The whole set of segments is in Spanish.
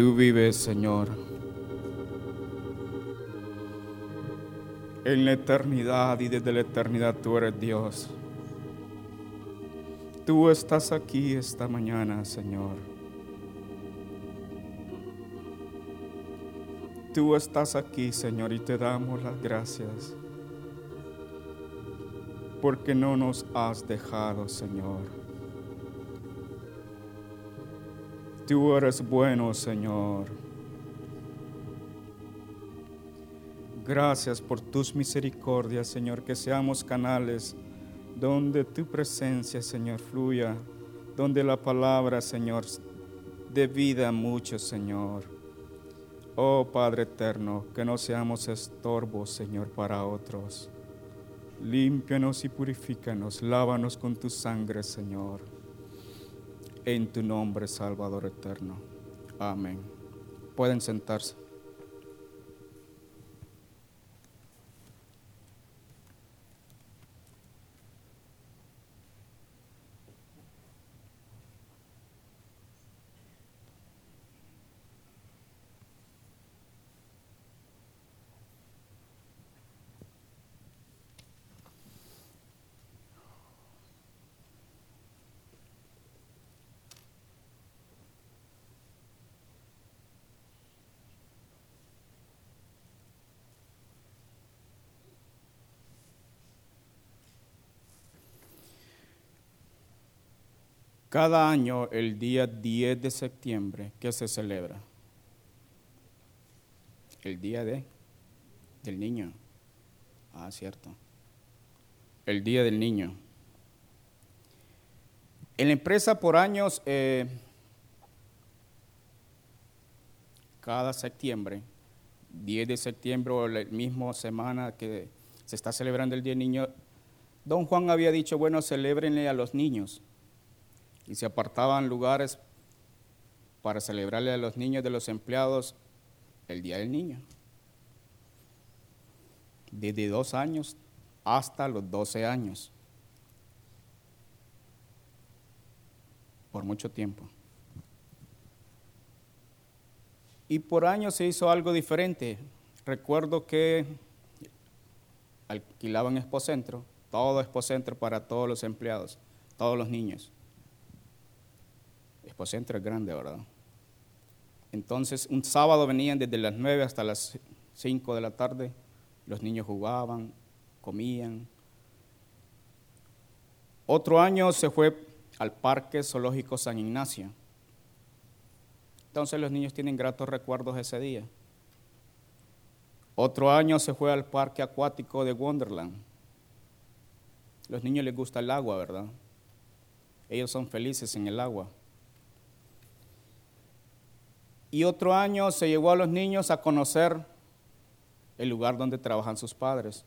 Tú vives, Señor, en la eternidad y desde la eternidad tú eres Dios. Tú estás aquí esta mañana, Señor. Tú estás aquí, Señor, y te damos las gracias porque no nos has dejado, Señor. Tú eres bueno, Señor. Gracias por tus misericordias, Señor, que seamos canales donde tu presencia, Señor, fluya, donde la palabra, Señor, dé vida a muchos, Señor. Oh Padre eterno, que no seamos estorbos, Señor, para otros. Límpianos y purifícanos, lávanos con tu sangre, Señor. En tu nombre, Salvador eterno. Amén. Pueden sentarse. Cada año, el día 10 de septiembre, ¿qué se celebra? El día de, del niño. Ah, cierto. El día del niño. En la empresa por años, eh, cada septiembre, 10 de septiembre o la misma semana que se está celebrando el Día del Niño, don Juan había dicho, bueno, celebrenle a los niños y se apartaban lugares para celebrarle a los niños de los empleados el Día del Niño. Desde dos años hasta los doce años. Por mucho tiempo. Y por años se hizo algo diferente. Recuerdo que alquilaban Expocentro, todo Expocentro para todos los empleados, todos los niños. Expocentro es grande, ¿verdad? Entonces, un sábado venían desde las 9 hasta las 5 de la tarde, los niños jugaban, comían. Otro año se fue al Parque Zoológico San Ignacio. Entonces los niños tienen gratos recuerdos ese día. Otro año se fue al Parque Acuático de Wonderland. Los niños les gusta el agua, ¿verdad? Ellos son felices en el agua. Y otro año se llevó a los niños a conocer el lugar donde trabajan sus padres.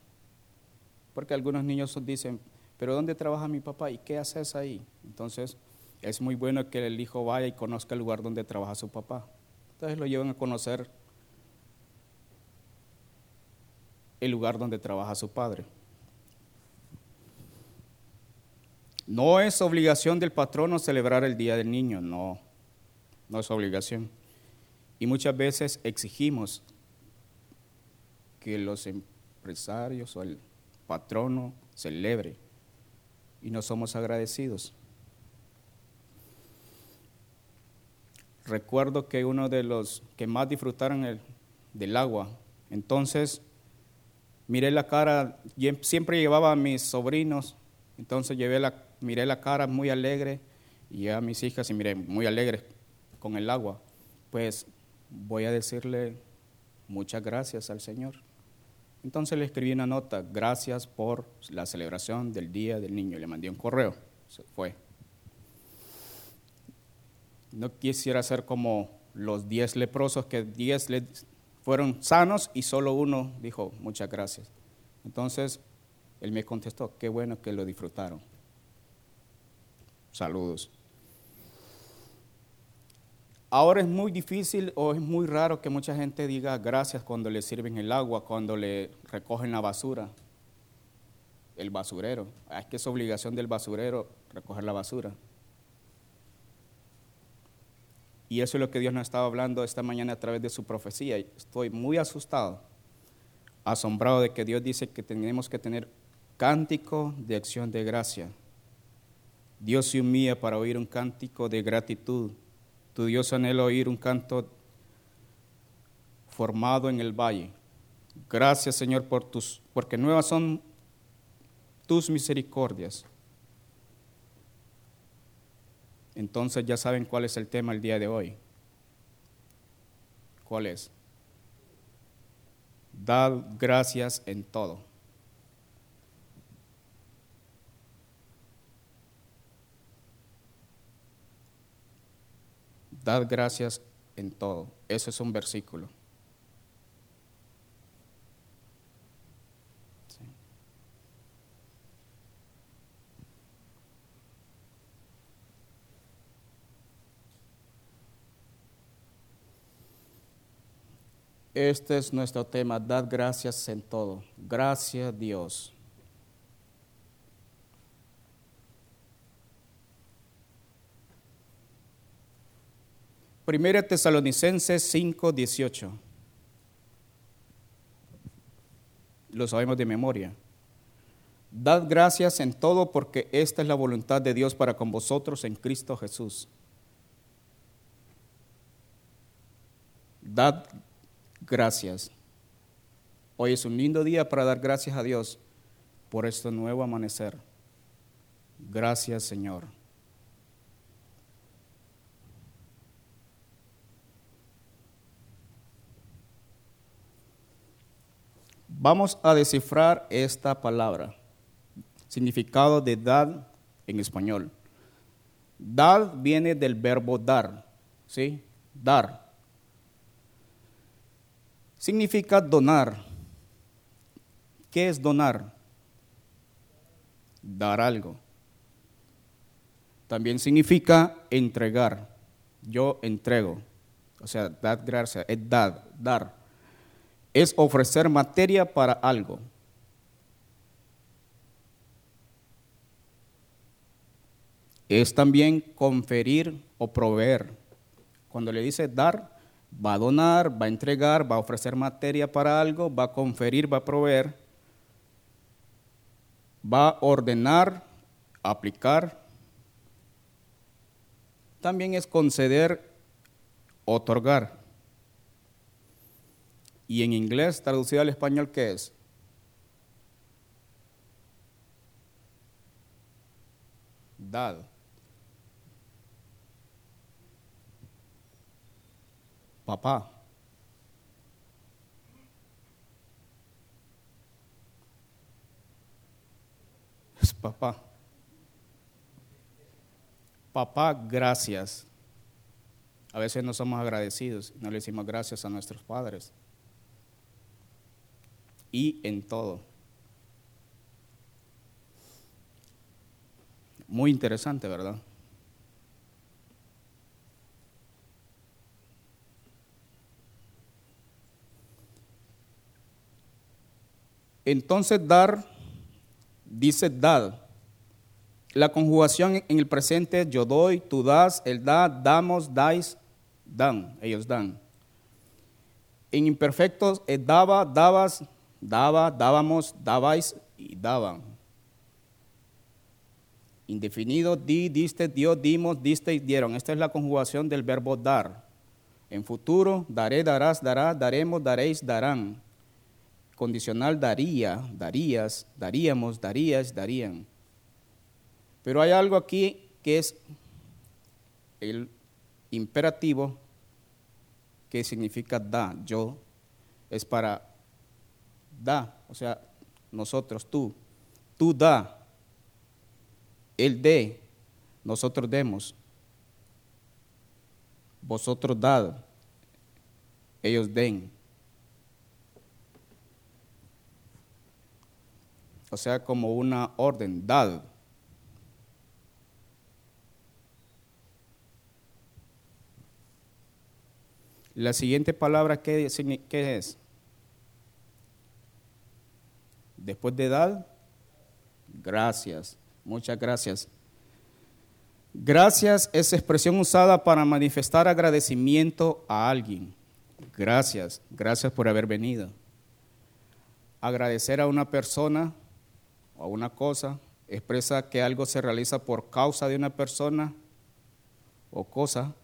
Porque algunos niños dicen, pero ¿dónde trabaja mi papá? ¿Y qué haces ahí? Entonces, es muy bueno que el hijo vaya y conozca el lugar donde trabaja su papá. Entonces lo llevan a conocer el lugar donde trabaja su padre. No es obligación del patrono celebrar el Día del Niño, no, no es obligación. Y muchas veces exigimos que los empresarios o el patrono celebre y no somos agradecidos. Recuerdo que uno de los que más disfrutaron el, del agua, entonces miré la cara, siempre llevaba a mis sobrinos, entonces llevé la, miré la cara muy alegre y a mis hijas y miré muy alegre con el agua. Pues voy a decirle muchas gracias al Señor. Entonces le escribí una nota, gracias por la celebración del Día del Niño. Le mandé un correo, se fue. No quisiera ser como los diez leprosos, que diez fueron sanos y solo uno dijo muchas gracias. Entonces él me contestó, qué bueno que lo disfrutaron. Saludos. Ahora es muy difícil o es muy raro que mucha gente diga gracias cuando le sirven el agua, cuando le recogen la basura, el basurero. Ah, es que es obligación del basurero recoger la basura. Y eso es lo que Dios nos estaba hablando esta mañana a través de su profecía. Estoy muy asustado, asombrado de que Dios dice que tenemos que tener cántico de acción de gracia. Dios se humilla para oír un cántico de gratitud. Tu Dios anhela oír un canto formado en el valle. Gracias, Señor, por tus, porque nuevas son tus misericordias. Entonces ya saben cuál es el tema el día de hoy. ¿Cuál es? Dad gracias en todo. Dad gracias en todo. Eso es un versículo. Este es nuestro tema, dad gracias en todo. Gracias Dios. Primera Tesalonicenses 5, 18. Lo sabemos de memoria. Dad gracias en todo porque esta es la voluntad de Dios para con vosotros en Cristo Jesús. Dad gracias. Hoy es un lindo día para dar gracias a Dios por este nuevo amanecer. Gracias Señor. Vamos a descifrar esta palabra, significado de dar en español. Dar viene del verbo dar, ¿sí? Dar significa donar. ¿Qué es donar? Dar algo. También significa entregar. Yo entrego. O sea, dar gracias, es dar, dar. Es ofrecer materia para algo. Es también conferir o proveer. Cuando le dice dar, va a donar, va a entregar, va a ofrecer materia para algo, va a conferir, va a proveer, va a ordenar, aplicar. También es conceder, otorgar. Y en inglés, traducido al español, ¿qué es? Dado. papá. Es papá. Papá, gracias. A veces no somos agradecidos, no le decimos gracias a nuestros padres. Y en todo. Muy interesante, ¿verdad? Entonces dar, dice dad. La conjugación en el presente es yo doy, tú das, él da, damos, dais, dan, ellos dan. En imperfectos es daba, dabas, daba, dábamos, dabais y daban. Indefinido, di, diste, dio, dimos, diste y dieron. Esta es la conjugación del verbo dar. En futuro, daré, darás, dará, daremos, daréis, darán condicional daría, darías, daríamos, darías, darían. Pero hay algo aquí que es el imperativo que significa da, yo, es para da, o sea, nosotros, tú, tú da, él dé, nosotros demos, vosotros dad, ellos den. o sea, como una orden, dad. La siguiente palabra, ¿qué, es? Después de dad, gracias, muchas gracias. Gracias es expresión usada para manifestar agradecimiento a alguien. Gracias, gracias por haber venido. Agradecer a una persona o a una cosa expresa que algo se realiza por causa de una persona o cosa.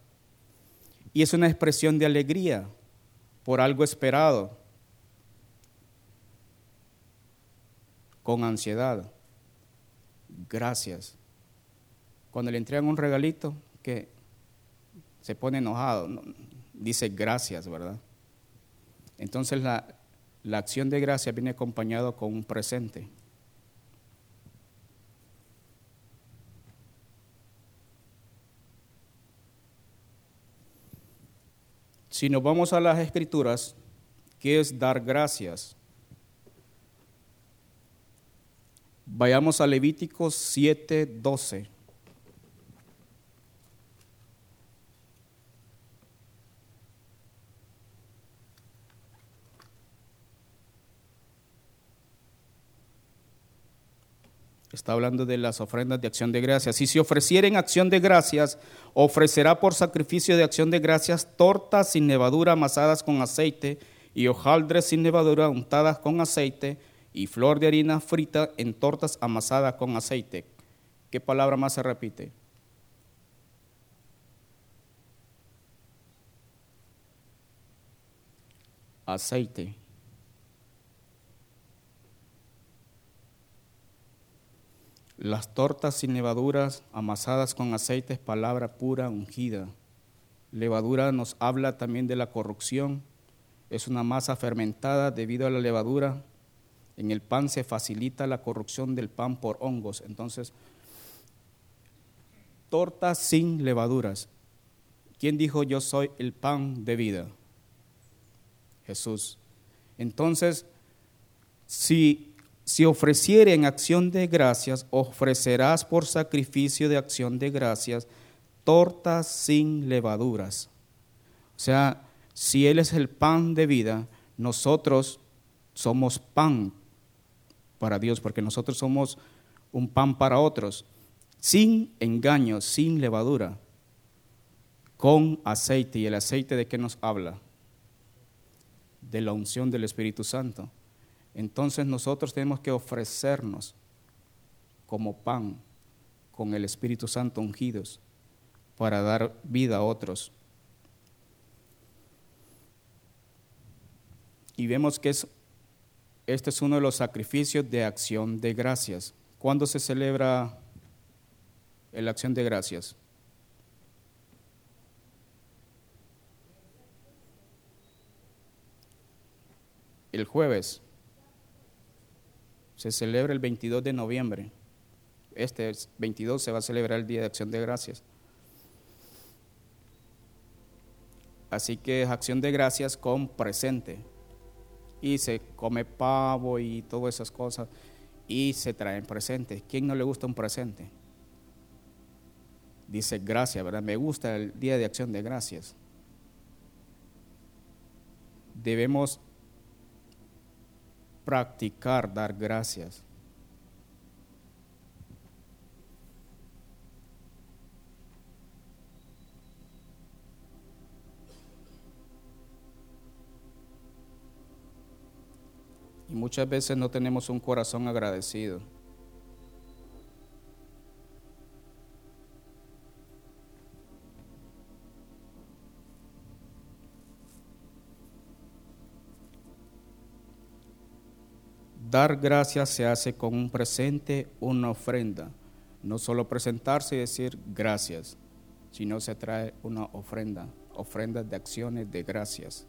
Y es una expresión de alegría por algo esperado, con ansiedad. Gracias. Cuando le entregan un regalito que se pone enojado, dice gracias, ¿verdad? Entonces la, la acción de gracia viene acompañado con un presente. Si nos vamos a las escrituras, ¿qué es dar gracias? Vayamos a Levíticos 7, 12. Está hablando de las ofrendas de acción de gracias. Si se ofrecieren acción de gracias, ofrecerá por sacrificio de acción de gracias tortas sin levadura amasadas con aceite y hojaldres sin levadura untadas con aceite y flor de harina frita en tortas amasadas con aceite. ¿Qué palabra más se repite? Aceite. Las tortas sin levaduras amasadas con aceite es palabra pura, ungida. Levadura nos habla también de la corrupción. Es una masa fermentada debido a la levadura. En el pan se facilita la corrupción del pan por hongos. Entonces, tortas sin levaduras. ¿Quién dijo yo soy el pan de vida? Jesús. Entonces, si si ofreciere en acción de gracias, ofrecerás por sacrificio de acción de gracias tortas sin levaduras. O sea, si Él es el pan de vida, nosotros somos pan para Dios, porque nosotros somos un pan para otros, sin engaño, sin levadura, con aceite. ¿Y el aceite de qué nos habla? De la unción del Espíritu Santo. Entonces nosotros tenemos que ofrecernos como pan con el Espíritu Santo ungidos para dar vida a otros. Y vemos que es, este es uno de los sacrificios de acción de gracias. ¿Cuándo se celebra la acción de gracias? El jueves se celebra el 22 de noviembre. Este 22 se va a celebrar el Día de Acción de Gracias. Así que es acción de gracias con presente. Y se come pavo y todas esas cosas. Y se traen presentes. ¿Quién no le gusta un presente? Dice gracias, ¿verdad? Me gusta el día de acción de gracias. Debemos practicar dar gracias. Y muchas veces no tenemos un corazón agradecido. Dar gracias se hace con un presente, una ofrenda. No solo presentarse y decir gracias, sino se trae una ofrenda, ofrenda de acciones de gracias.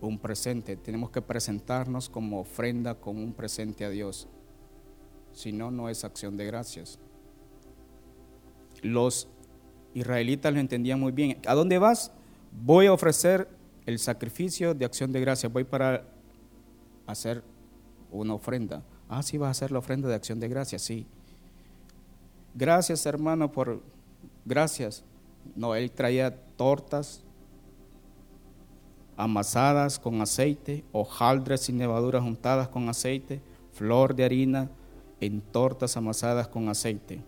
Un presente, tenemos que presentarnos como ofrenda con un presente a Dios. Si no, no es acción de gracias. Los israelitas lo entendían muy bien. ¿A dónde vas? Voy a ofrecer el sacrificio de acción de gracias. Voy para hacer una ofrenda. Ah, sí, vas a hacer la ofrenda de acción de gracias, sí. Gracias, hermano, por gracias. No, él traía tortas amasadas con aceite, hojaldres y nevaduras juntadas con aceite, flor de harina en tortas amasadas con aceite.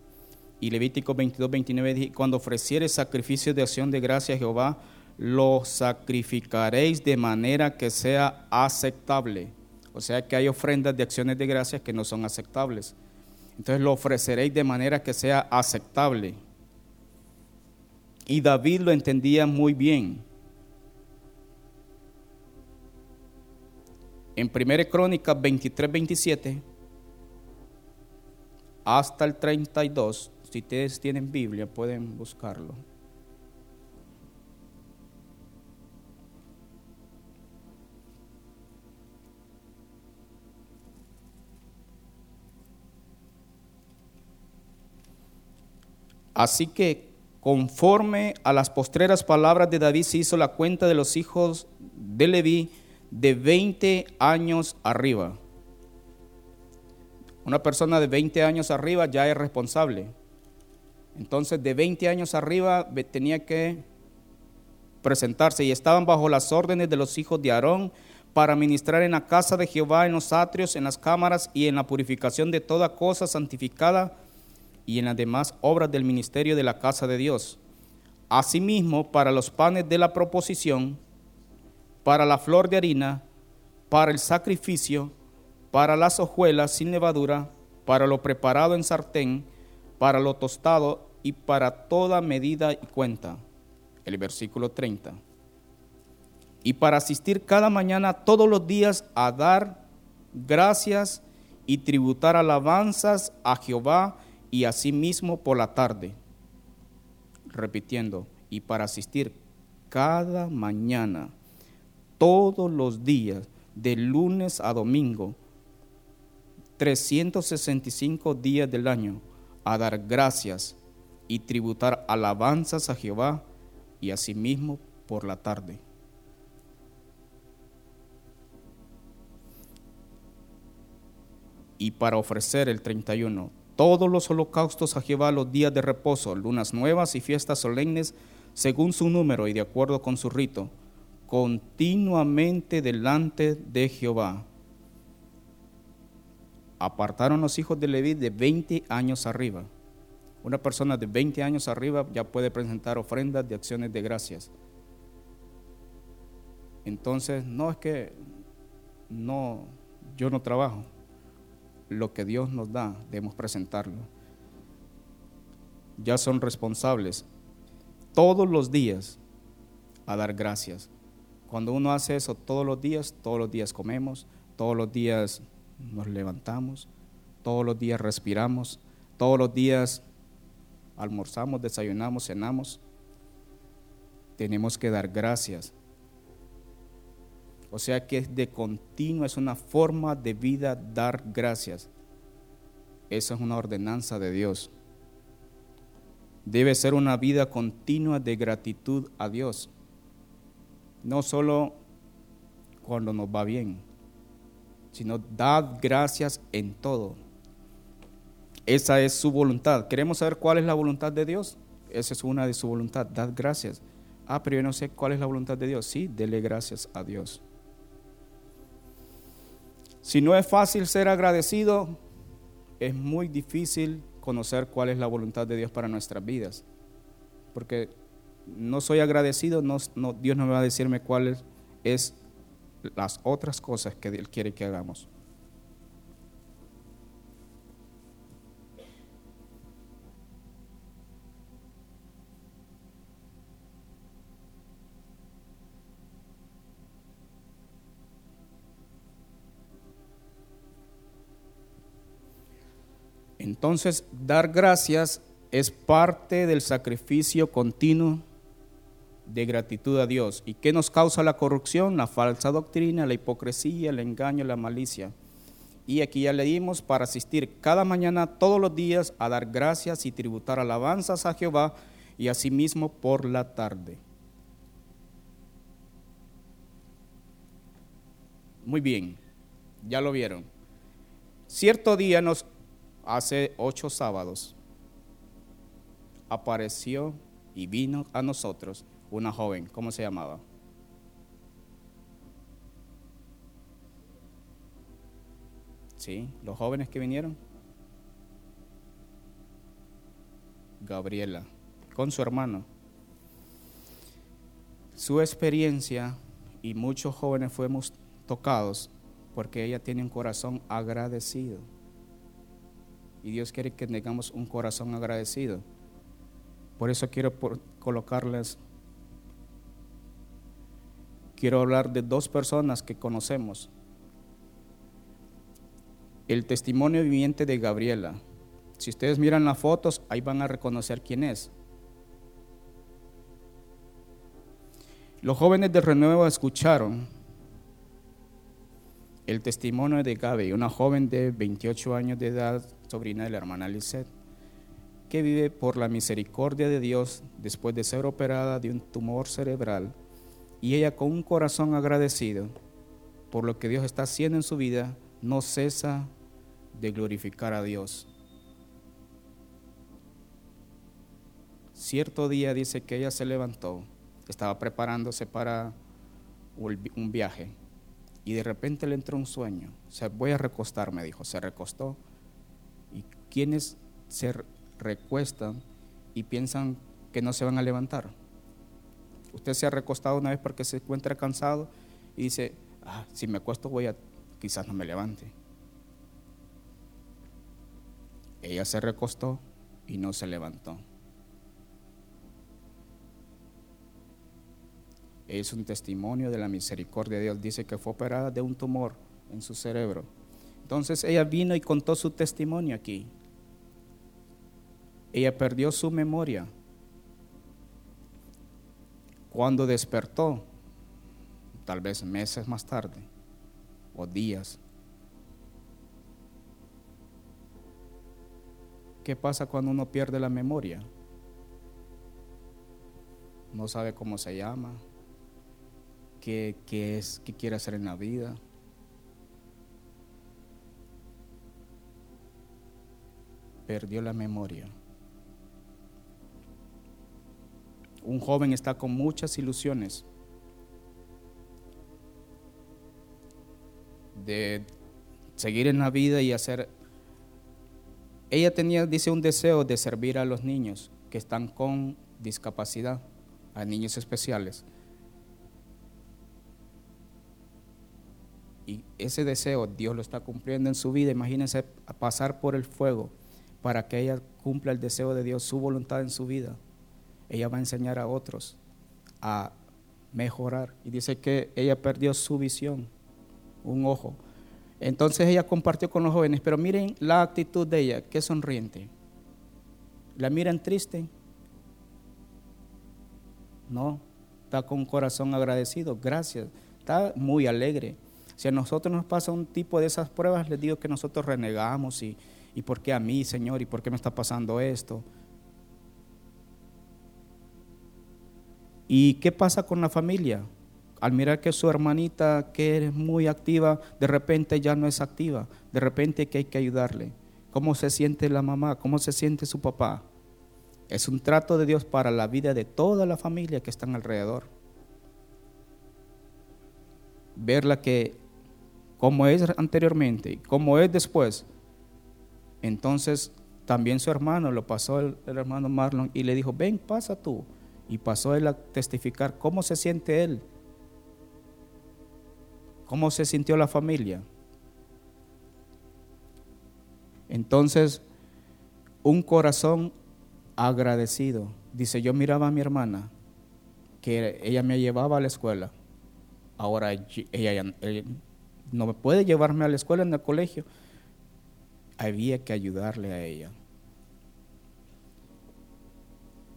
Y Levítico 22, 29 dice, cuando ofrecieres sacrificio de acción de gracia a Jehová, lo sacrificaréis de manera que sea aceptable. O sea que hay ofrendas de acciones de gracias que no son aceptables. Entonces lo ofreceréis de manera que sea aceptable. Y David lo entendía muy bien. En 1 Crónicas 23, 27 hasta el 32, si ustedes tienen Biblia pueden buscarlo. Así que conforme a las postreras palabras de David se hizo la cuenta de los hijos de Leví de 20 años arriba. Una persona de 20 años arriba ya es responsable. Entonces de 20 años arriba tenía que presentarse y estaban bajo las órdenes de los hijos de Aarón para ministrar en la casa de Jehová, en los atrios, en las cámaras y en la purificación de toda cosa santificada y en las demás obras del ministerio de la casa de Dios. Asimismo, para los panes de la proposición, para la flor de harina, para el sacrificio, para las hojuelas sin levadura, para lo preparado en sartén, para lo tostado y para toda medida y cuenta. El versículo 30. Y para asistir cada mañana todos los días a dar gracias y tributar alabanzas a Jehová y asimismo por la tarde, repitiendo, y para asistir cada mañana, todos los días, de lunes a domingo, 365 días del año, a dar gracias y tributar alabanzas a Jehová y asimismo por la tarde. Y para ofrecer el 31 todos los holocaustos a Jehová los días de reposo, lunas nuevas y fiestas solemnes, según su número y de acuerdo con su rito, continuamente delante de Jehová. Apartaron los hijos de Leví de 20 años arriba. Una persona de 20 años arriba ya puede presentar ofrendas de acciones de gracias. Entonces, no es que no, yo no trabajo lo que Dios nos da, debemos presentarlo. Ya son responsables todos los días a dar gracias. Cuando uno hace eso todos los días, todos los días comemos, todos los días nos levantamos, todos los días respiramos, todos los días almorzamos, desayunamos, cenamos. Tenemos que dar gracias o sea que es de continuo, es una forma de vida dar gracias. Esa es una ordenanza de Dios. Debe ser una vida continua de gratitud a Dios. No solo cuando nos va bien, sino dad gracias en todo. Esa es su voluntad. ¿Queremos saber cuál es la voluntad de Dios? Esa es una de su voluntad. Dad gracias. Ah, pero yo no sé cuál es la voluntad de Dios. Sí, dele gracias a Dios. Si no es fácil ser agradecido, es muy difícil conocer cuál es la voluntad de Dios para nuestras vidas. Porque no soy agradecido, no, Dios no me va a decirme cuáles es las otras cosas que Él quiere que hagamos. Entonces, dar gracias es parte del sacrificio continuo de gratitud a Dios. ¿Y qué nos causa la corrupción? La falsa doctrina, la hipocresía, el engaño, la malicia. Y aquí ya leímos para asistir cada mañana, todos los días, a dar gracias y tributar alabanzas a Jehová y asimismo por la tarde. Muy bien, ya lo vieron. Cierto día nos hace ocho sábados, apareció y vino a nosotros una joven, ¿cómo se llamaba? Sí, los jóvenes que vinieron. Gabriela, con su hermano. Su experiencia y muchos jóvenes fuimos tocados porque ella tiene un corazón agradecido. Y Dios quiere que tengamos un corazón agradecido. Por eso quiero colocarles, quiero hablar de dos personas que conocemos. El testimonio viviente de Gabriela. Si ustedes miran las fotos, ahí van a reconocer quién es. Los jóvenes de Renuevo escucharon el testimonio de Gaby, una joven de 28 años de edad, sobrina de la hermana Lisette, que vive por la misericordia de Dios después de ser operada de un tumor cerebral y ella con un corazón agradecido por lo que Dios está haciendo en su vida, no cesa de glorificar a Dios. Cierto día dice que ella se levantó estaba preparándose para un viaje y de repente le entró un sueño. Se voy a recostarme, dijo. Se recostó. ¿Y quienes se recuestan y piensan que no se van a levantar? Usted se ha recostado una vez porque se encuentra cansado y dice, ah, si me acuesto voy a, quizás no me levante. Ella se recostó y no se levantó. es un testimonio de la misericordia de Dios. Dice que fue operada de un tumor en su cerebro. Entonces ella vino y contó su testimonio aquí. Ella perdió su memoria. Cuando despertó, tal vez meses más tarde, o días, ¿qué pasa cuando uno pierde la memoria? No sabe cómo se llama, qué, es, qué quiere hacer en la vida. Perdió la memoria. Un joven está con muchas ilusiones de seguir en la vida y hacer... Ella tenía, dice, un deseo de servir a los niños que están con discapacidad, a niños especiales. y ese deseo Dios lo está cumpliendo en su vida. Imagínense pasar por el fuego para que ella cumpla el deseo de Dios, su voluntad en su vida. Ella va a enseñar a otros a mejorar. Y dice que ella perdió su visión, un ojo. Entonces ella compartió con los jóvenes, pero miren la actitud de ella, qué sonriente. ¿La miran triste? No, está con corazón agradecido, gracias, está muy alegre. Si a nosotros nos pasa un tipo de esas pruebas, les digo que nosotros renegamos y, y por qué a mí, Señor, y por qué me está pasando esto. ¿Y qué pasa con la familia? Al mirar que su hermanita, que es muy activa, de repente ya no es activa, de repente que hay que ayudarle. ¿Cómo se siente la mamá? ¿Cómo se siente su papá? Es un trato de Dios para la vida de toda la familia que están alrededor. Verla que como es anteriormente, como es después. Entonces también su hermano, lo pasó el, hermano Marlon y le dijo, ven, pasa tú. Y pasó él a testificar cómo se siente él, cómo se sintió la familia. Entonces, un corazón agradecido. Dice, yo miraba a mi hermana, que ella me llevaba a la escuela. Ahora ella, ella no me puede llevarme a la escuela, en el colegio. Había que ayudarle a ella.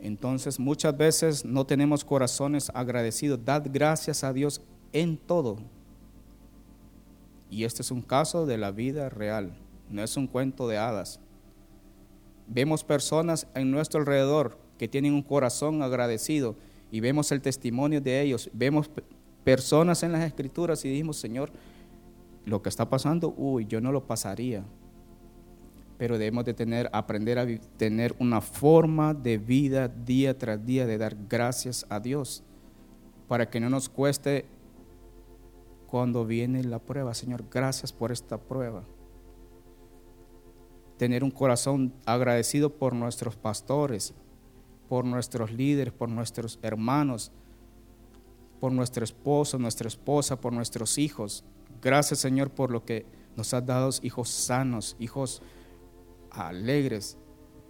Entonces muchas veces no tenemos corazones agradecidos. Dad gracias a Dios en todo. Y este es un caso de la vida real, no es un cuento de hadas. Vemos personas en nuestro alrededor que tienen un corazón agradecido y vemos el testimonio de ellos. Vemos personas en las escrituras y dijimos, Señor, lo que está pasando, uy, yo no lo pasaría. Pero debemos de tener, aprender a tener una forma de vida día tras día de dar gracias a Dios para que no nos cueste cuando viene la prueba. Señor, gracias por esta prueba. tener un corazón agradecido por nuestros pastores, por nuestros líderes, por nuestros hermanos, por nuestro esposo, nuestra esposa, por nuestros hijos. Gracias Señor por lo que nos has dado hijos sanos, hijos alegres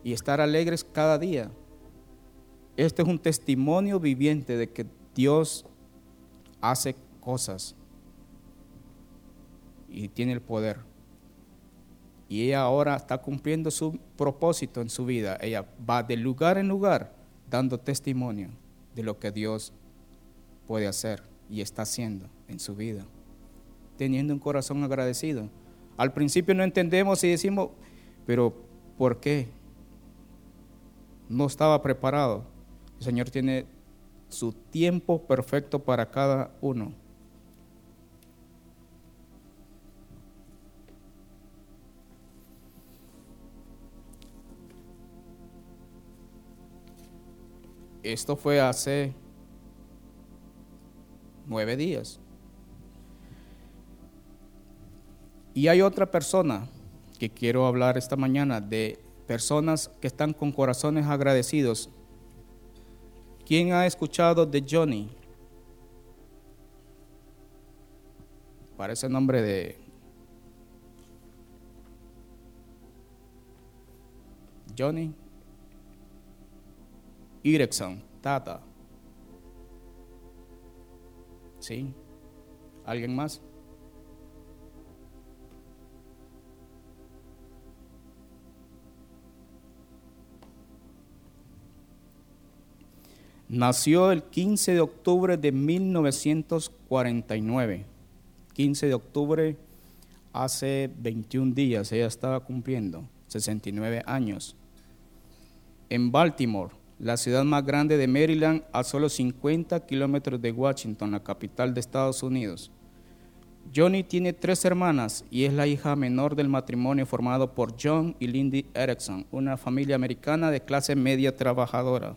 y estar alegres cada día. Este es un testimonio viviente de que Dios hace cosas y tiene el poder. Y ella ahora está cumpliendo su propósito en su vida. Ella va de lugar en lugar dando testimonio de lo que Dios puede hacer y está haciendo en su vida. Teniendo un corazón agradecido. Al principio no entendemos y decimos, pero ¿por qué? No estaba preparado. El Señor tiene su tiempo perfecto para cada uno. Esto fue hace nueve días. Y hay otra persona que quiero hablar esta mañana de personas que están con corazones agradecidos. ¿Quién ha escuchado de Johnny? Parece nombre de Johnny Erickson, Tata. ¿Sí? ¿Alguien más? Nació el 15 de octubre de 1949. 15 de octubre, hace 21 días, ella estaba cumpliendo 69 años. En Baltimore, la ciudad más grande de Maryland, a solo 50 kilómetros de Washington, la capital de Estados Unidos. Johnny tiene tres hermanas y es la hija menor del matrimonio formado por John y Lindy Erickson, una familia americana de clase media trabajadora.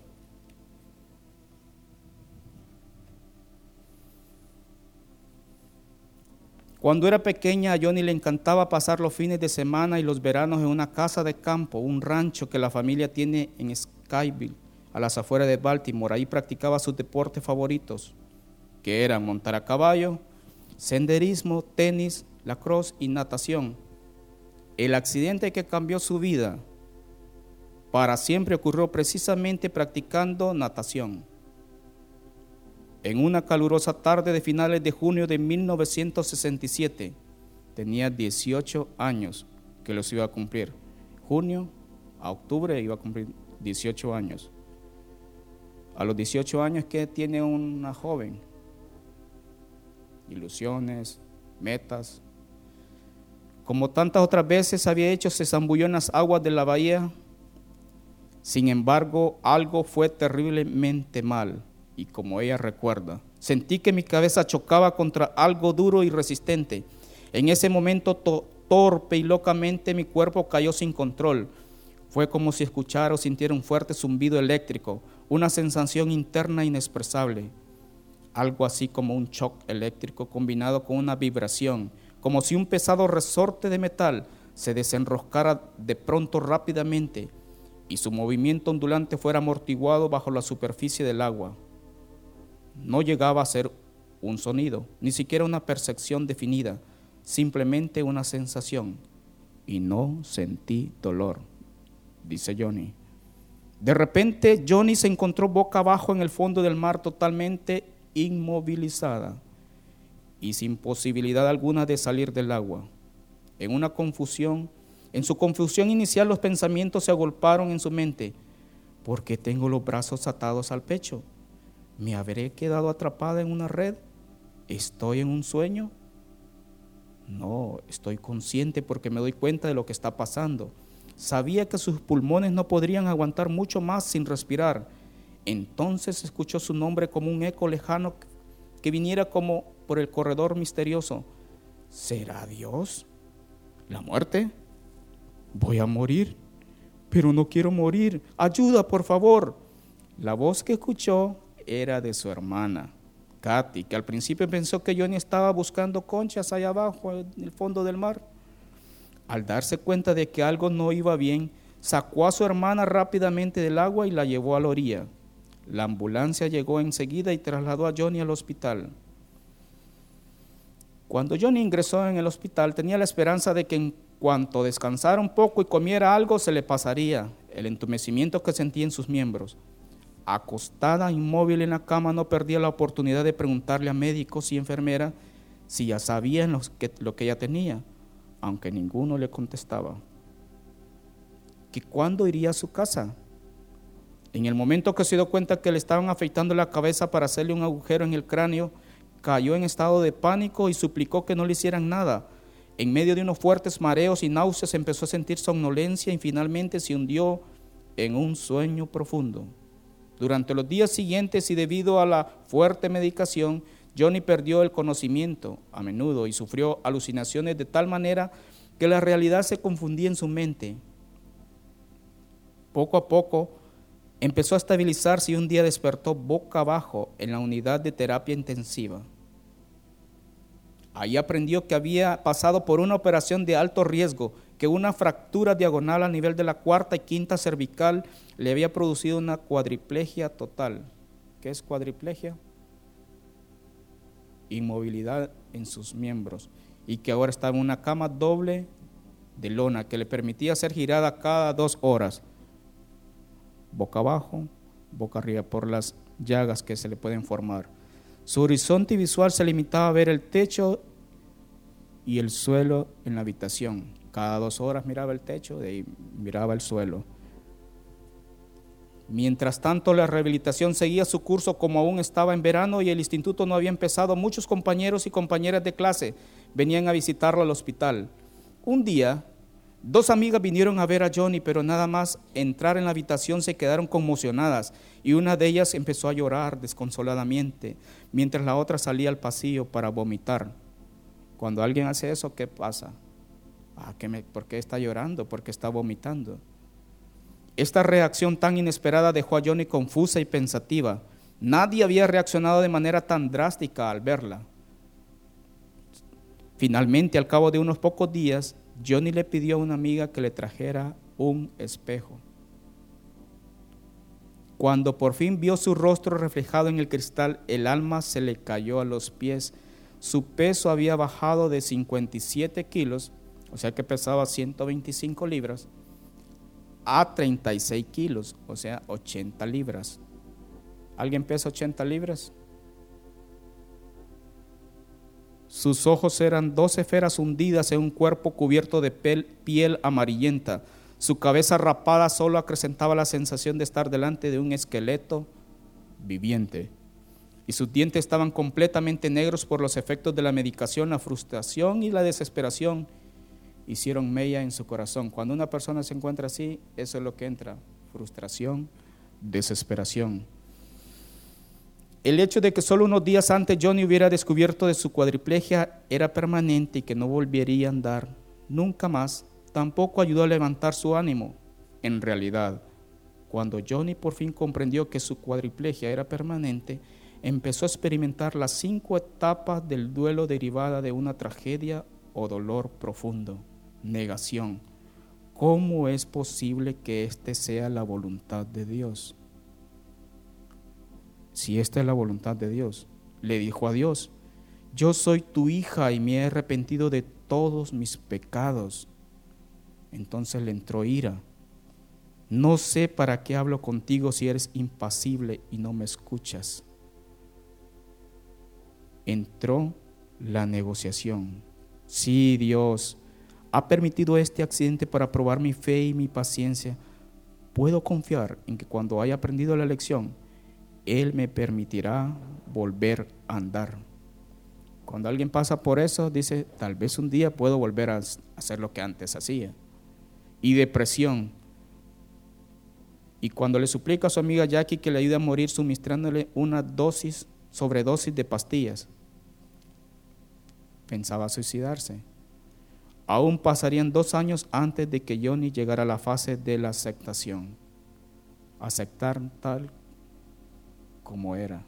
Cuando era pequeña a Johnny le encantaba pasar los fines de semana y los veranos en una casa de campo, un rancho que la familia tiene en Skyville, a las afueras de Baltimore. Ahí practicaba sus deportes favoritos, que eran montar a caballo, senderismo, tenis, lacrosse y natación. El accidente que cambió su vida para siempre ocurrió precisamente practicando natación. En una calurosa tarde de finales de junio de 1967, tenía 18 años que los iba a cumplir. Junio a octubre iba a cumplir 18 años. A los 18 años que tiene una joven, ilusiones, metas. Como tantas otras veces había hecho, se zambulló en las aguas de la bahía. Sin embargo, algo fue terriblemente mal y como ella recuerda, sentí que mi cabeza chocaba contra algo duro y resistente. En ese momento torpe y locamente mi cuerpo cayó sin control. Fue como si escuchara o sintiera un fuerte zumbido eléctrico, una sensación interna inexpresable, algo así como un shock eléctrico combinado con una vibración, como si un pesado resorte de metal se desenroscara de pronto rápidamente y su movimiento ondulante fuera amortiguado bajo la superficie del agua no llegaba a ser un sonido, ni siquiera una percepción definida, simplemente una sensación. Y no sentí dolor, dice Johnny. De repente Johnny se encontró boca abajo en el fondo del mar totalmente inmovilizada y sin posibilidad alguna de salir del agua. En una confusión, en su confusión inicial los pensamientos se agolparon en su mente. ¿Por qué tengo los brazos atados al pecho? ¿Me habré quedado atrapada en una red? ¿Estoy en un sueño? No, estoy consciente porque me doy cuenta de lo que está pasando. Sabía que sus pulmones no podrían aguantar mucho más sin respirar. Entonces escuchó su nombre como un eco lejano que viniera como por el corredor misterioso. ¿Será Dios? ¿La muerte? Voy a morir, pero no quiero morir. Ayuda, por favor. La voz que escuchó era de su hermana, Katy, que al principio pensó que Johnny estaba buscando conchas allá abajo en el fondo del mar. Al darse cuenta de que algo no iba bien, sacó a su hermana rápidamente del agua y la llevó a la orilla. La ambulancia llegó enseguida y trasladó a Johnny al hospital. Cuando Johnny ingresó en el hospital tenía la esperanza de que en cuanto descansara un poco y comiera algo se le pasaría el entumecimiento que sentía en sus miembros. Acostada, inmóvil en la cama, no perdía la oportunidad de preguntarle a médicos y enfermeras si ya sabían lo que, ella tenía, aunque ninguno le contestaba. ¿Que cuándo iría a su casa? En el momento que se dio cuenta que le estaban afeitando la cabeza para hacerle un agujero en el cráneo, cayó en estado de pánico y suplicó que no le hicieran nada. En medio de unos fuertes mareos y náuseas empezó a sentir somnolencia y finalmente se hundió en un sueño profundo. Durante los días siguientes y debido a la fuerte medicación, Johnny perdió el conocimiento a menudo y sufrió alucinaciones de tal manera que la realidad se confundía en su mente. Poco a poco empezó a estabilizarse y un día despertó boca abajo en la unidad de terapia intensiva. Ahí aprendió que había pasado por una operación de alto riesgo, que una fractura diagonal a nivel de la cuarta y quinta cervical le había producido una cuadriplegia total. ¿Qué es cuadriplegia? Inmovilidad en sus miembros y que ahora estaba en una cama doble de lona que le permitía ser girada cada dos horas boca abajo, boca arriba, por las llagas que se le pueden formar. Su horizonte visual se limitaba a ver el techo y el suelo en la habitación. Cada dos horas miraba el techo y miraba el suelo. Mientras tanto, la rehabilitación seguía su curso como aún estaba en verano y el instituto no había empezado. Muchos compañeros y compañeras de clase venían a visitarlo al hospital. Un día, Dos amigas vinieron a ver a Johnny, pero nada más entrar en la habitación se quedaron conmocionadas y una de ellas empezó a llorar desconsoladamente, mientras la otra salía al pasillo para vomitar. Cuando alguien hace eso, ¿qué pasa? Ah, ¿Por qué está llorando? ¿Por qué está vomitando? Esta reacción tan inesperada dejó a Johnny confusa y pensativa. Nadie había reaccionado de manera tan drástica al verla. Finalmente, al cabo de unos pocos días, Johnny le pidió a una amiga que le trajera un espejo. Cuando por fin vio su rostro reflejado en el cristal, el alma se le cayó a los pies. Su peso había bajado de 57 kilos, o sea que pesaba 125 libras, a 36 kilos, o sea 80 libras. ¿Alguien pesa 80 libras? Sus ojos eran dos esferas hundidas en un cuerpo cubierto de piel amarillenta. Su cabeza rapada solo acrecentaba la sensación de estar delante de un esqueleto viviente. Y sus dientes estaban completamente negros por los efectos de la medicación, la frustración y la desesperación. Hicieron mella en su corazón. Cuando una persona se encuentra así, eso es lo que entra. Frustración, desesperación. El hecho de que solo unos días antes Johnny hubiera descubierto de su cuadriplegia era permanente y que no volvería a andar nunca más, tampoco ayudó a levantar su ánimo. En realidad, cuando Johnny por fin comprendió que su cuadriplegia era permanente, empezó a experimentar las cinco etapas del duelo derivada de una tragedia o dolor profundo. Negación. ¿Cómo es posible que este sea la voluntad de Dios? si esta es la voluntad de Dios. Le dijo a Dios, yo soy tu hija y me he arrepentido de todos mis pecados. Entonces le entró ira. No sé para qué hablo contigo si eres impasible y no me escuchas. Entró la negociación. Sí, Dios, ha permitido este accidente para probar mi fe y mi paciencia. Puedo confiar en que cuando haya aprendido la lección, él me permitirá volver a andar. Cuando alguien pasa por eso, dice, tal vez un día puedo volver a hacer lo que antes hacía. Y depresión. Y cuando le suplica a su amiga Jackie que le ayude a morir suministrándole una dosis, sobredosis de pastillas, pensaba suicidarse. Aún pasarían dos años antes de que Johnny llegara a la fase de la aceptación. Aceptar tal como era.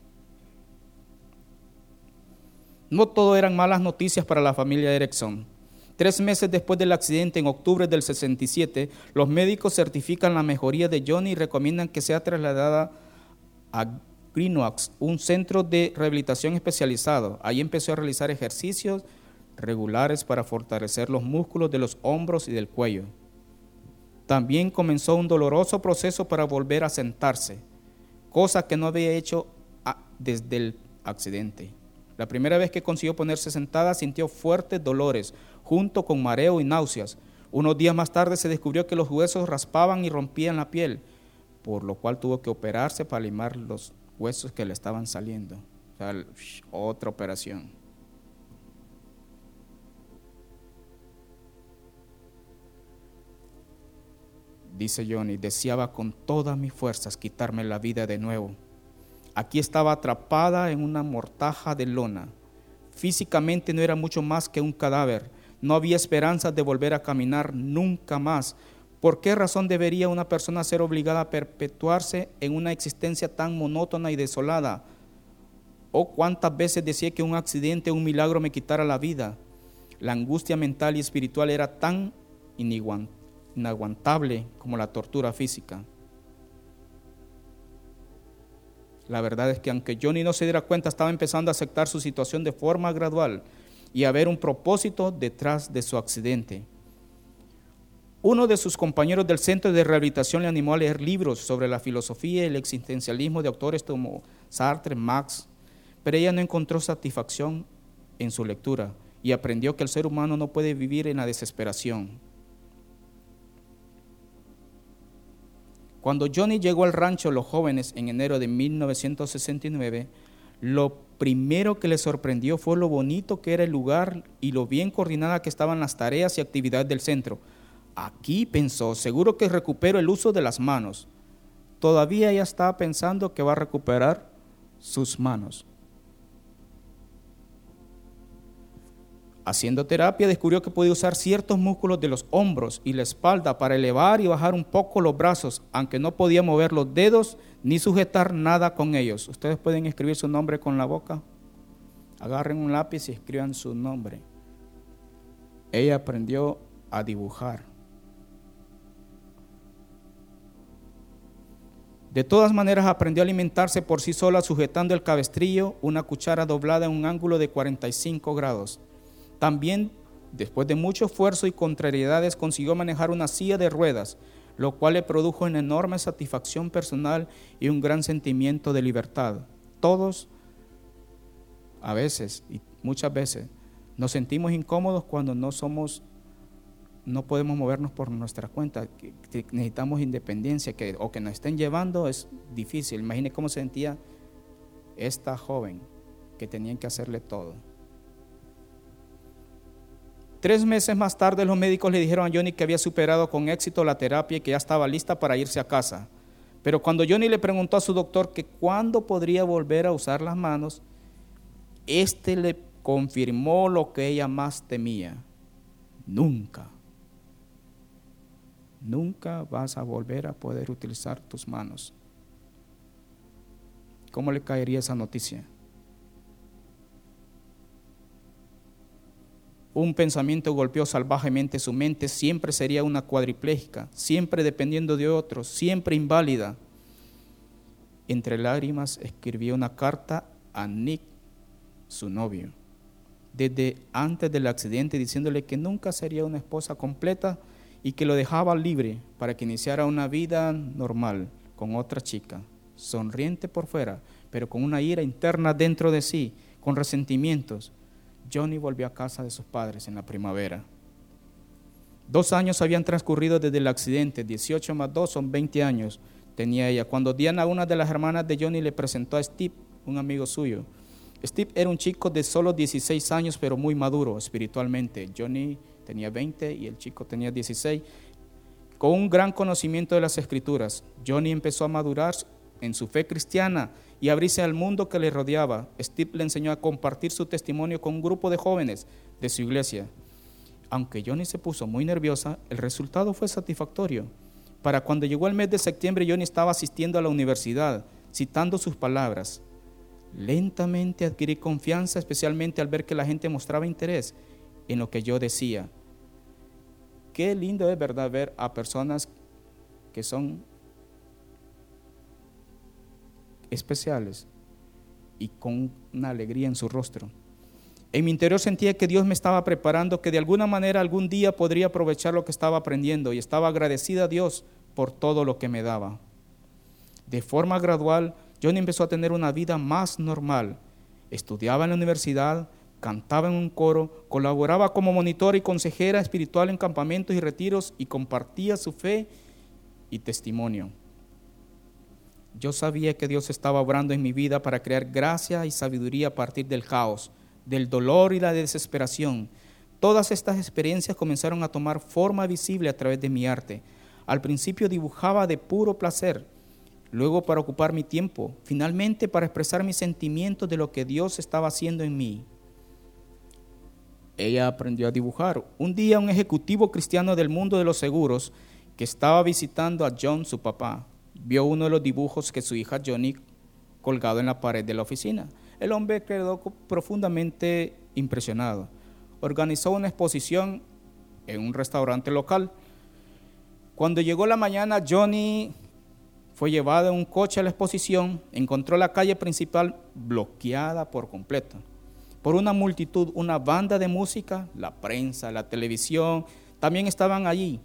No todo eran malas noticias para la familia Erickson. Tres meses después del accidente, en octubre del 67, los médicos certifican la mejoría de Johnny y recomiendan que sea trasladada a Greenox, un centro de rehabilitación especializado. Ahí empezó a realizar ejercicios regulares para fortalecer los músculos de los hombros y del cuello. También comenzó un doloroso proceso para volver a sentarse, cosa que no había hecho desde el accidente. La primera vez que consiguió ponerse sentada sintió fuertes dolores, junto con mareo y náuseas. Unos días más tarde se descubrió que los huesos raspaban y rompían la piel, por lo cual tuvo que operarse para limar los huesos que le estaban saliendo. O otra operación. Dice Johnny, deseaba con todas mis fuerzas quitarme la vida de nuevo Aquí estaba atrapada en una mortaja de lona. Físicamente no era mucho más que un cadáver. No había esperanza de volver a caminar nunca más. ¿Por qué razón debería una persona ser obligada a perpetuarse en una existencia tan monótona y desolada? ¿O cuántas veces decía que un accidente o un milagro me quitara la vida? La angustia mental y espiritual era tan inaguantable como la tortura física. La verdad es que aunque Johnny no se diera cuenta, estaba empezando a aceptar su situación de forma gradual y a ver un propósito detrás de su accidente. Uno de sus compañeros del centro de rehabilitación le animó a leer libros sobre la filosofía y el existencialismo de autores como Sartre, Marx, pero ella no encontró satisfacción en su lectura y aprendió que el ser humano no puede vivir en la desesperación. Cuando Johnny llegó al rancho Los Jóvenes en enero de 1969, lo primero que le sorprendió fue lo bonito que era el lugar y lo bien coordinada que estaban las tareas y actividades del centro. Aquí pensó, seguro que recupero el uso de las manos. Todavía ella estaba pensando que va a recuperar sus manos. Haciendo terapia descubrió que podía usar ciertos músculos de los hombros y la espalda para elevar y bajar un poco los brazos, aunque no podía mover los dedos ni sujetar nada con ellos. Ustedes pueden escribir su nombre con la boca. Agarren un lápiz y escriban su nombre. Ella aprendió a dibujar. De todas maneras aprendió a alimentarse por sí sola sujetando el cabestrillo, una cuchara doblada en un ángulo de 45 grados. También, después de mucho esfuerzo y contrariedades, consiguió manejar una silla de ruedas, lo cual le produjo una enorme satisfacción personal y un gran sentimiento de libertad. Todos, a veces y muchas veces, nos sentimos incómodos cuando no somos, no podemos movernos por nuestra cuenta, necesitamos independencia, que, o que nos estén llevando es difícil. Imagine cómo se sentía esta joven que tenían que hacerle todo. Tres meses más tarde los médicos le dijeron a Johnny que había superado con éxito la terapia y que ya estaba lista para irse a casa. Pero cuando Johnny le preguntó a su doctor que cuándo podría volver a usar las manos, este le confirmó lo que ella más temía. Nunca. Nunca vas a volver a poder utilizar tus manos. ¿Cómo le caería esa noticia? Un pensamiento golpeó salvajemente su mente, siempre sería una cuadriplégica, siempre dependiendo de otros, siempre inválida. Entre lágrimas escribió una carta a Nick, su novio, desde antes del accidente diciéndole que nunca sería una esposa completa y que lo dejaba libre para que iniciara una vida normal con otra chica, sonriente por fuera, pero con una ira interna dentro de sí, con resentimientos Johnny volvió a casa de sus padres en la primavera. Dos años habían transcurrido desde el accidente, 18 más 2 son 20 años tenía ella. Cuando Diana, una de las hermanas de Johnny, le presentó a Steve, un amigo suyo. Steve era un chico de solo 16 años, pero muy maduro espiritualmente. Johnny tenía 20 y el chico tenía 16. Con un gran conocimiento de las escrituras, Johnny empezó a madurar en su fe cristiana y abrirse al mundo que le rodeaba. Steve le enseñó a compartir su testimonio con un grupo de jóvenes de su iglesia. Aunque Johnny se puso muy nerviosa, el resultado fue satisfactorio. Para cuando llegó el mes de septiembre, Johnny estaba asistiendo a la universidad, citando sus palabras. Lentamente adquirí confianza, especialmente al ver que la gente mostraba interés en lo que yo decía. qué lindo es, ¿verdad?, ver a personas que son especiales y con una alegría en su rostro. En mi interior sentía que Dios me estaba preparando, que de alguna manera algún día podría aprovechar lo que estaba aprendiendo y estaba agradecida a Dios por todo lo que me daba. De forma gradual, Johnny empezó a tener una vida más normal. Estudiaba en la universidad, cantaba en un coro, colaboraba como monitor y consejera espiritual en campamentos y retiros y compartía su fe y testimonio. Yo sabía que Dios estaba obrando en mi vida para crear gracia y sabiduría a partir del caos, del dolor y la desesperación. Todas estas experiencias comenzaron a tomar forma visible a través de mi arte. Al principio dibujaba de puro placer, luego para ocupar mi tiempo, finalmente para expresar mis sentimientos de lo que Dios estaba haciendo en mí. Ella aprendió a dibujar. Un día un ejecutivo cristiano del mundo de los seguros que estaba visitando a John, su papá, vio uno de los dibujos que su hija Johnny colgado en la pared de la oficina. El hombre quedó profundamente impresionado. Organizó una exposición en un restaurante local. Cuando llegó la mañana, Johnny fue llevado en un coche a la exposición, encontró la calle principal bloqueada por completo por una multitud, una banda de música, la prensa, la televisión, también estaban allí.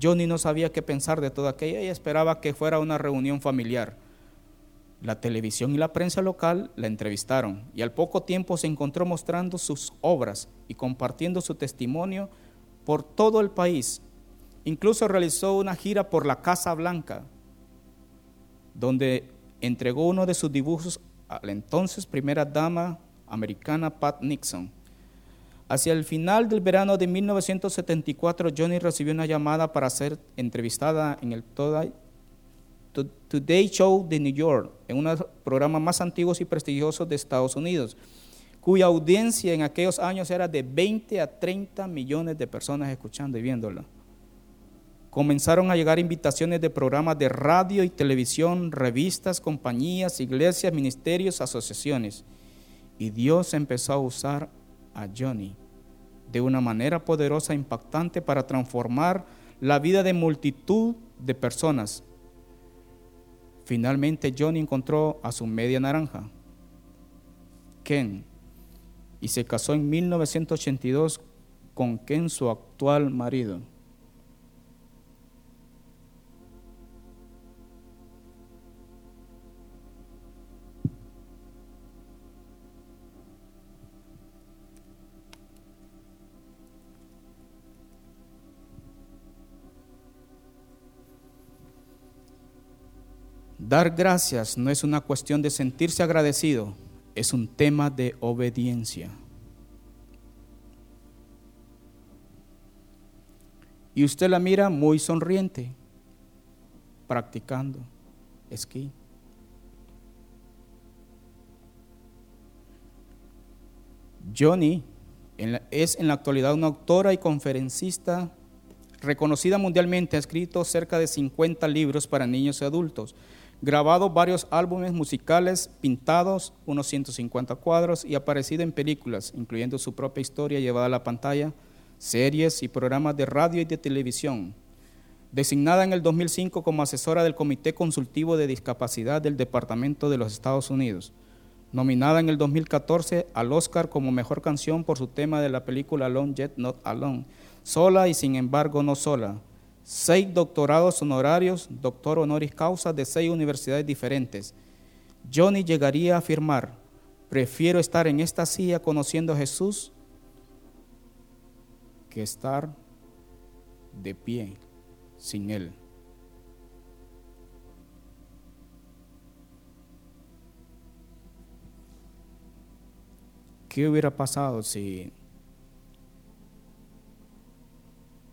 Johnny no sabía qué pensar de todo aquello y esperaba que fuera una reunión familiar. La televisión y la prensa local la entrevistaron y al poco tiempo se encontró mostrando sus obras y compartiendo su testimonio por todo el país. Incluso realizó una gira por la Casa Blanca, donde entregó uno de sus dibujos a la entonces primera dama americana Pat Nixon. Hacia el final del verano de 1974, Johnny recibió una llamada para ser entrevistada en el Today Show de New York, en uno de más antiguos y prestigiosos de Estados Unidos, cuya audiencia en aquellos años era de 20 a 30 millones de personas escuchando y viéndolo. Comenzaron a llegar invitaciones de programas de radio y televisión, revistas, compañías, iglesias, ministerios, asociaciones. Y Dios empezó a usar a Johnny de una manera poderosa e impactante para transformar la vida de multitud de personas. Finalmente Johnny encontró a su media naranja, Ken, y se casó en 1982 con Ken, su actual marido. Dar gracias no es una cuestión de sentirse agradecido, es un tema de obediencia. Y usted la mira muy sonriente, practicando esquí. Johnny es en la actualidad una autora y conferencista reconocida mundialmente, ha escrito cerca de 50 libros para niños y adultos grabado varios álbumes musicales, pintados unos 150 cuadros y aparecido en películas, incluyendo su propia historia llevada a la pantalla, series y programas de radio y de televisión. Designada en el 2005 como asesora del Comité Consultivo de Discapacidad del Departamento de los Estados Unidos. Nominada en el 2014 al Oscar como Mejor Canción por su tema de la película Alone Yet Not Alone. Sola y sin embargo no sola seis doctorados honorarios, doctor honoris causa de seis universidades diferentes. Johnny llegaría a afirmar, prefiero estar en esta silla conociendo a Jesús que estar de pie sin Él. ¿Qué hubiera pasado si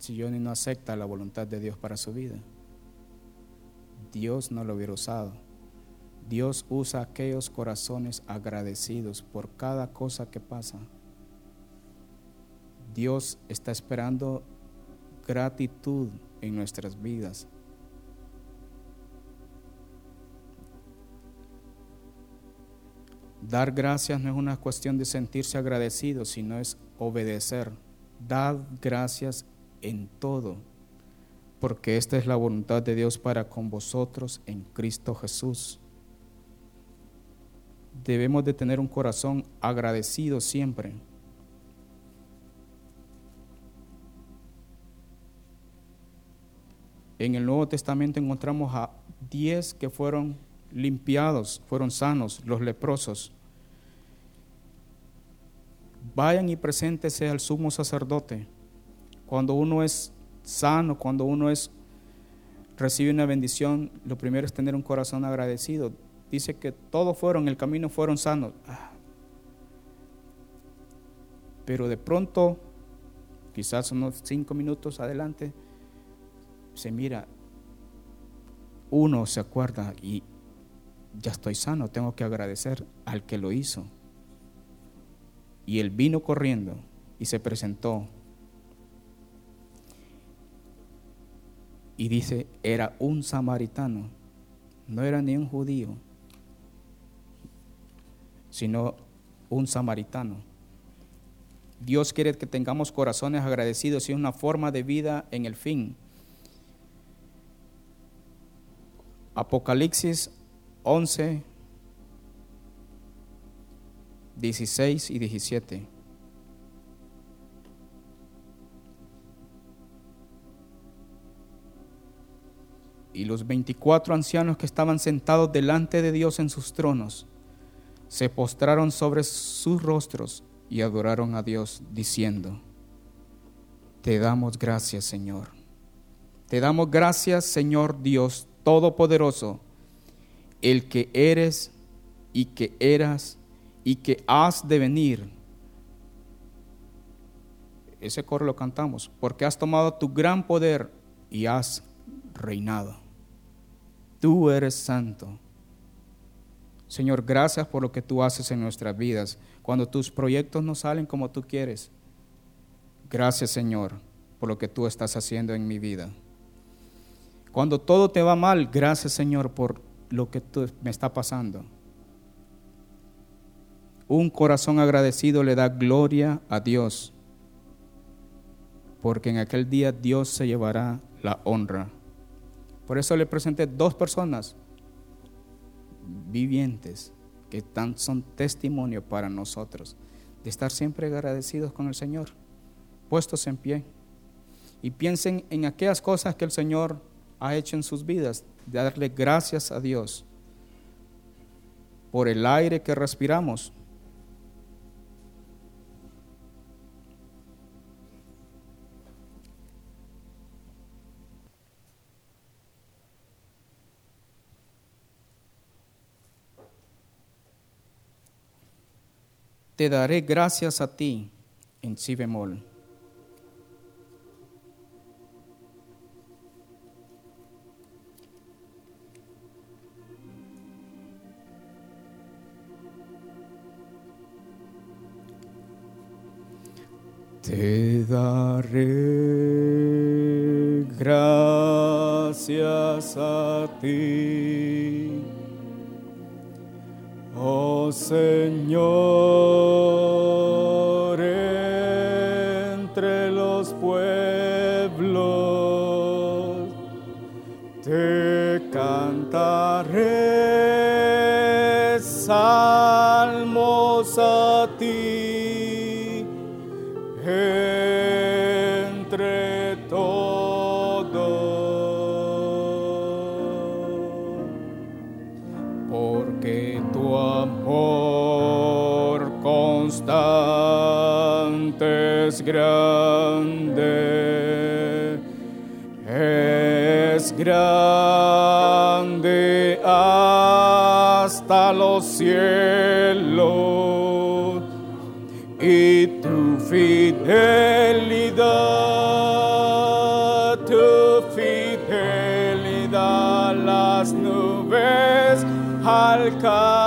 si Johnny no acepta la voluntad de Dios para su vida. Dios no lo hubiera usado. Dios usa aquellos corazones agradecidos por cada cosa que pasa. Dios está esperando gratitud en nuestras vidas. Dar gracias no es una cuestión de sentirse agradecido, sino es obedecer. Dad gracias en todo, porque esta es la voluntad de Dios para con vosotros en Cristo Jesús. Debemos de tener un corazón agradecido siempre. En el Nuevo Testamento encontramos a diez que fueron limpiados, fueron sanos, los leprosos. Vayan y preséntese al sumo sacerdote. Cuando uno es sano, cuando uno es recibe una bendición, lo primero es tener un corazón agradecido. Dice que todos fueron, el camino fueron sanos. Ah. Pero de pronto, quizás unos cinco minutos adelante, se mira, uno se acuerda y ya estoy sano, tengo que agradecer al que lo hizo. Y él vino corriendo y se presentó. Y dice, era un samaritano, no era ni un judío, sino un samaritano. Dios quiere que tengamos corazones agradecidos y una forma de vida en el fin. Apocalipsis 11, 16 y 17. Y los 24 ancianos que estaban sentados delante de Dios en sus tronos se postraron sobre sus rostros y adoraron a Dios diciendo, Te damos gracias Señor. Te damos gracias Señor Dios Todopoderoso, el que eres y que eras y que has de venir. Ese coro lo cantamos, porque has tomado tu gran poder y has reinado. Tú eres santo. Señor, gracias por lo que tú haces en nuestras vidas. Cuando tus proyectos no salen como tú quieres. Gracias, Señor, por lo que tú estás haciendo en mi vida. Cuando todo te va mal, gracias Señor por lo que me está pasando. Un corazón agradecido le da gloria a Dios, porque en aquel día Dios se llevará la honra. Por eso le presenté dos personas vivientes que tan, son testimonio para nosotros de estar siempre agradecidos con el Señor, puestos en pie. Y piensen en aquellas cosas que el Señor ha hecho en sus vidas, de darle gracias a Dios por el aire que respiramos. Te daré gracias a ti en si bemol. Te daré gracias a ti, oh Señor, entre los pueblos, te cantaré salmos a ti. Grande, es grande hasta los cielos y tu fidelidad, tu fidelidad las nubes alcanzan.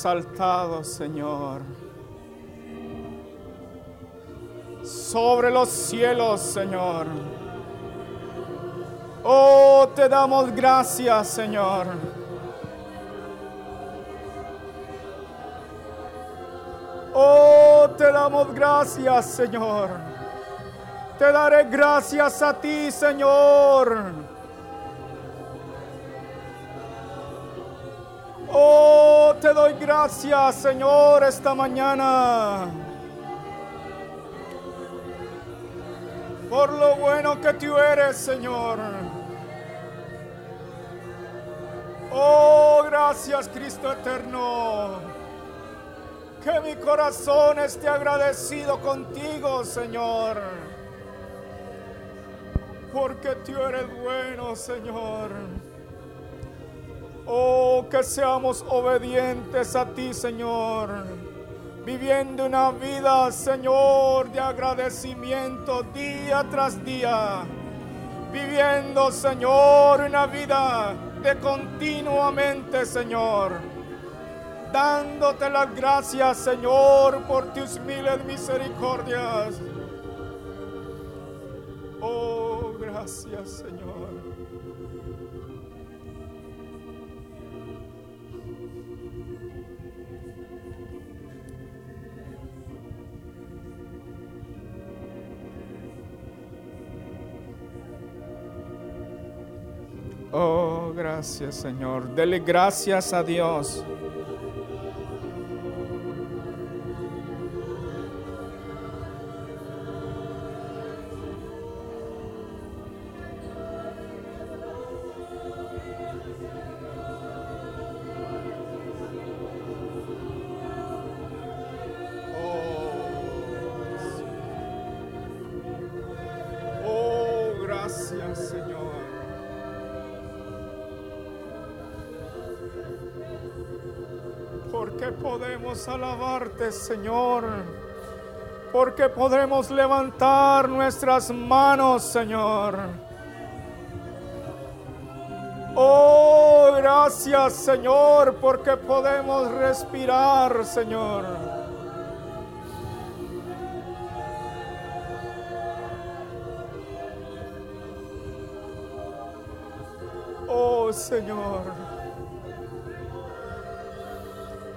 Exaltado, Señor. Sobre los cielos, Señor. Oh, te damos gracias, Señor. Oh, te damos gracias, Señor. Te daré gracias a ti, Señor. Gracias, Señor, esta mañana. Por lo bueno que tú eres, Señor. Oh, gracias, Cristo eterno. Que mi corazón esté agradecido contigo, Señor. Porque tú eres bueno, Señor. Oh, que seamos obedientes a ti, Señor. Viviendo una vida, Señor, de agradecimiento día tras día. Viviendo, Señor, una vida de continuamente, Señor dándote las gracias, Señor, por tus miles misericordias. Oh, gracias, Señor. Oh, gracias Señor. Dele gracias a Dios. Señor, porque podemos levantar nuestras manos, Señor. Oh, gracias, Señor, porque podemos respirar, Señor. Oh, Señor.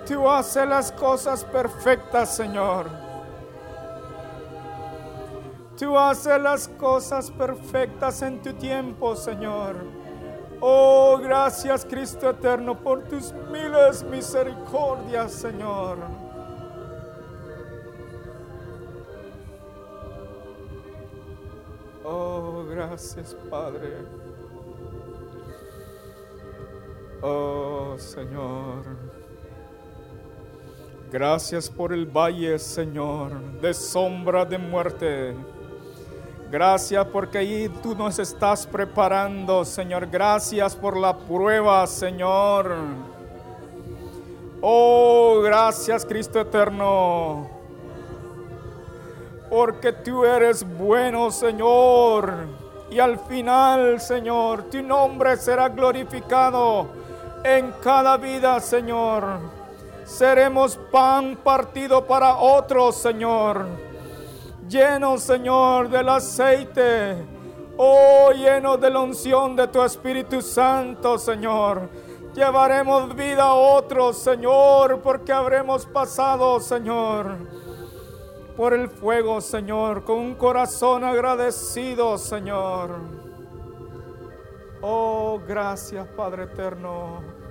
Tú haces las cosas perfectas, Señor. Tú haces las cosas perfectas en tu tiempo, Señor. Oh, gracias Cristo eterno por tus miles misericordias, Señor. Oh, gracias Padre. Oh, Señor. Gracias por el valle, Señor, de sombra de muerte. Gracias porque ahí tú nos estás preparando, Señor. Gracias por la prueba, Señor. Oh, gracias, Cristo eterno. Porque tú eres bueno, Señor. Y al final, Señor, tu nombre será glorificado en cada vida, Señor seremos pan partido para otros, Señor. Lleno, Señor, del aceite. Oh, lleno de la unción de tu Espíritu Santo, Señor. Llevaremos vida a otros, Señor, porque habremos pasado, Señor, por el fuego, Señor, con un corazón agradecido, Señor. Oh, gracias, Padre eterno.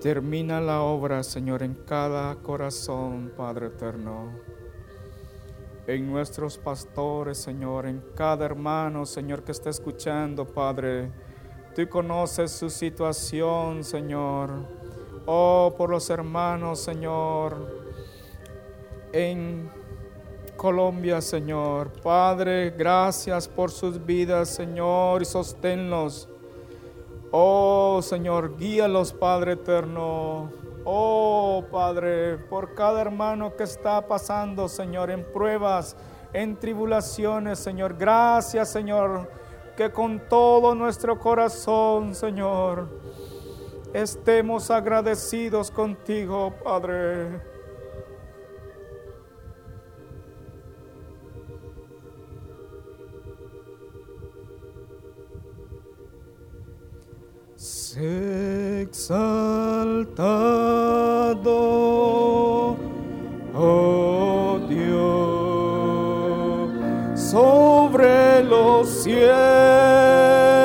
Termina la obra, Señor, en cada corazón, Padre eterno. En nuestros pastores, Señor, en cada hermano, Señor, que está escuchando, Padre. Tú conoces su situación, Señor. Oh, por los hermanos, Señor. En Colombia, Señor. Padre, gracias por sus vidas, Señor, y sosténlos. Oh Señor, guíalos, Padre eterno. Oh Padre, por cada hermano que está pasando, Señor, en pruebas, en tribulaciones, Señor. Gracias, Señor, que con todo nuestro corazón, Señor, estemos agradecidos contigo, Padre. Sé exaltado, oh Dios, sobre los cielos